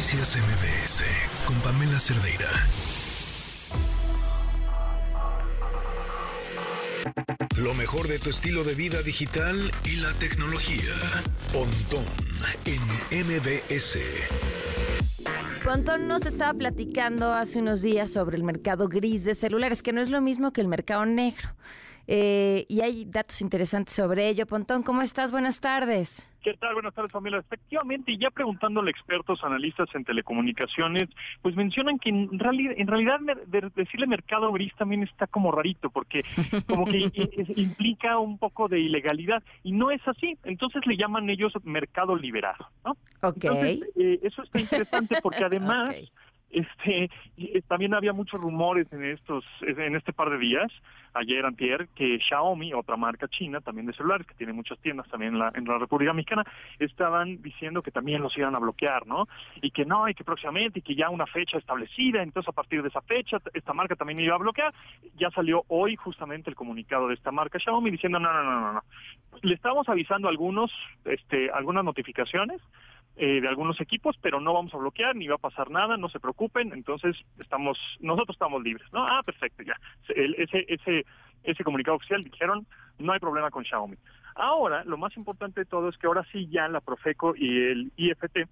Noticias MBS con Pamela Cerdeira. Lo mejor de tu estilo de vida digital y la tecnología. Pontón en MBS. Pontón nos estaba platicando hace unos días sobre el mercado gris de celulares, que no es lo mismo que el mercado negro. Eh, y hay datos interesantes sobre ello. Pontón, ¿cómo estás? Buenas tardes. ¿Qué tal? Buenas tardes, familia. Efectivamente, ya preguntándole a expertos, analistas en telecomunicaciones, pues mencionan que en realidad, en realidad decirle mercado gris también está como rarito, porque como que implica un poco de ilegalidad, y no es así. Entonces le llaman ellos mercado liberado, ¿no? Ok. Eh, eso está interesante porque además... Este, eh, también había muchos rumores en estos, en este par de días, ayer, antier, que Xiaomi, otra marca china, también de celulares, que tiene muchas tiendas también en la, en la República Mexicana, estaban diciendo que también los iban a bloquear, ¿no? Y que no, y que próximamente, y que ya una fecha establecida, entonces a partir de esa fecha, esta marca también iba a bloquear. Ya salió hoy justamente el comunicado de esta marca Xiaomi diciendo, no, no, no, no, no. Le estamos avisando algunos, este, algunas notificaciones, eh, de algunos equipos, pero no vamos a bloquear ni va a pasar nada, no se preocupen, entonces estamos, nosotros estamos libres, ¿no? Ah, perfecto, ya. ese, ese, ese comunicado oficial dijeron, no hay problema con Xiaomi. Ahora, lo más importante de todo es que ahora sí ya la Profeco y el IFT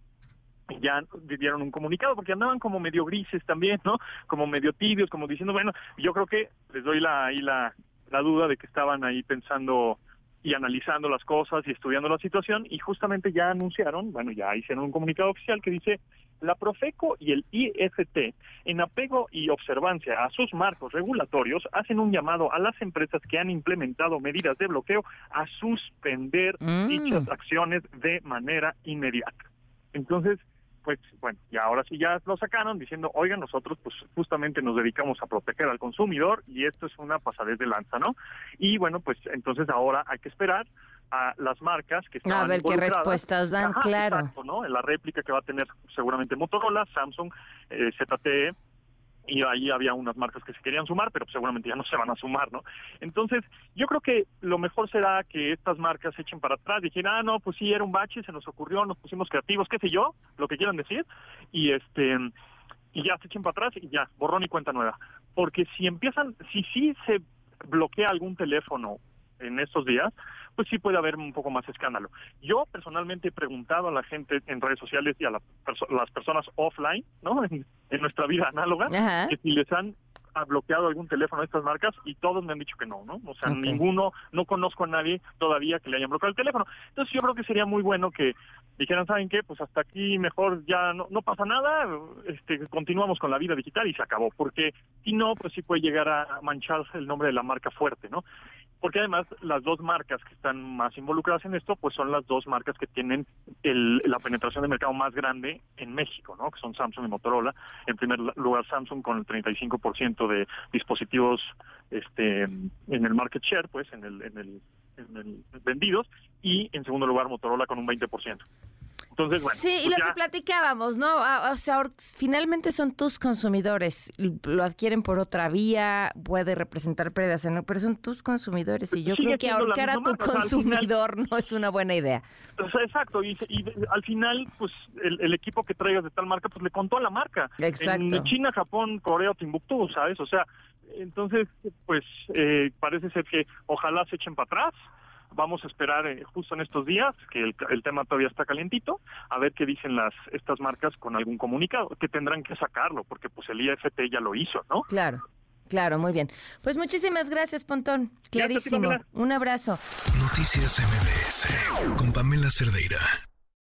ya dieron un comunicado porque andaban como medio grises también, ¿no? Como medio tibios, como diciendo, bueno, yo creo que les doy la ahí la, la duda de que estaban ahí pensando y analizando las cosas y estudiando la situación y justamente ya anunciaron, bueno, ya hicieron un comunicado oficial que dice la Profeco y el IFT, en apego y observancia a sus marcos regulatorios, hacen un llamado a las empresas que han implementado medidas de bloqueo a suspender mm. dichas acciones de manera inmediata. Entonces, pues bueno, y ahora sí ya lo sacaron diciendo, oigan, nosotros pues justamente nos dedicamos a proteger al consumidor y esto es una pasadez de lanza, ¿no? Y bueno, pues entonces ahora hay que esperar a las marcas que están A ver qué respuestas dan, claro. ¿no? En la réplica que va a tener seguramente Motorola, Samsung, eh, ZTE, y ahí había unas marcas que se querían sumar, pero seguramente ya no se van a sumar, ¿no? Entonces, yo creo que lo mejor será que estas marcas se echen para atrás, dijeran, ah, no, pues sí, era un bache, se nos ocurrió, nos pusimos creativos, qué sé yo, lo que quieran decir, y este y ya se echen para atrás y ya, borrón y cuenta nueva. Porque si empiezan, si sí se bloquea algún teléfono en estos días, pues sí puede haber un poco más escándalo. Yo personalmente he preguntado a la gente en redes sociales y a las personas offline, ¿no? En, nuestra vida análoga, que si les han bloqueado algún teléfono de estas marcas y todos me han dicho que no, ¿no? O sea, ninguno, no conozco a nadie todavía que le hayan bloqueado el teléfono. Entonces yo creo que sería muy bueno que dijeran, ¿saben qué? Pues hasta aquí mejor ya no, no pasa nada, este, continuamos con la vida digital y se acabó, porque si no, pues sí puede llegar a mancharse el nombre de la marca fuerte, ¿no? Porque además las dos marcas que están más involucradas en esto, pues son las dos marcas que tienen la penetración de mercado más grande en México, ¿no? Que son Samsung y Motorola. En primer lugar Samsung con el 35% de dispositivos este en el market share, pues en el, en el, en el vendidos y en segundo lugar Motorola con un 20%. Entonces, bueno. Sí, y pues lo que platicábamos, ¿no? Ah, o sea, finalmente son tus consumidores, lo adquieren por otra vía, puede representar pérdidas, ¿no? pero son tus consumidores y yo creo que ahorcar a tu consumidor no es una buena idea. exacto, y, al final, pues el, equipo que traigas de tal marca, pues le contó a la marca. Exacto. En China, Japón, Corea, Timbuktu, ¿sabes? O sea, entonces, pues eh, parece ser que ojalá se echen para atrás Vamos a esperar eh, justo en estos días, que el, tema todavía está calientito, a ver qué dicen las estas marcas con algún comunicado, que tendrán que sacarlo, porque pues el IFT ya lo hizo, ¿no? Claro. Claro, muy bien. Pues muchísimas gracias, Pontón. Clarísimo. Un abrazo. Noticias MBS con Pamela Cerdeira.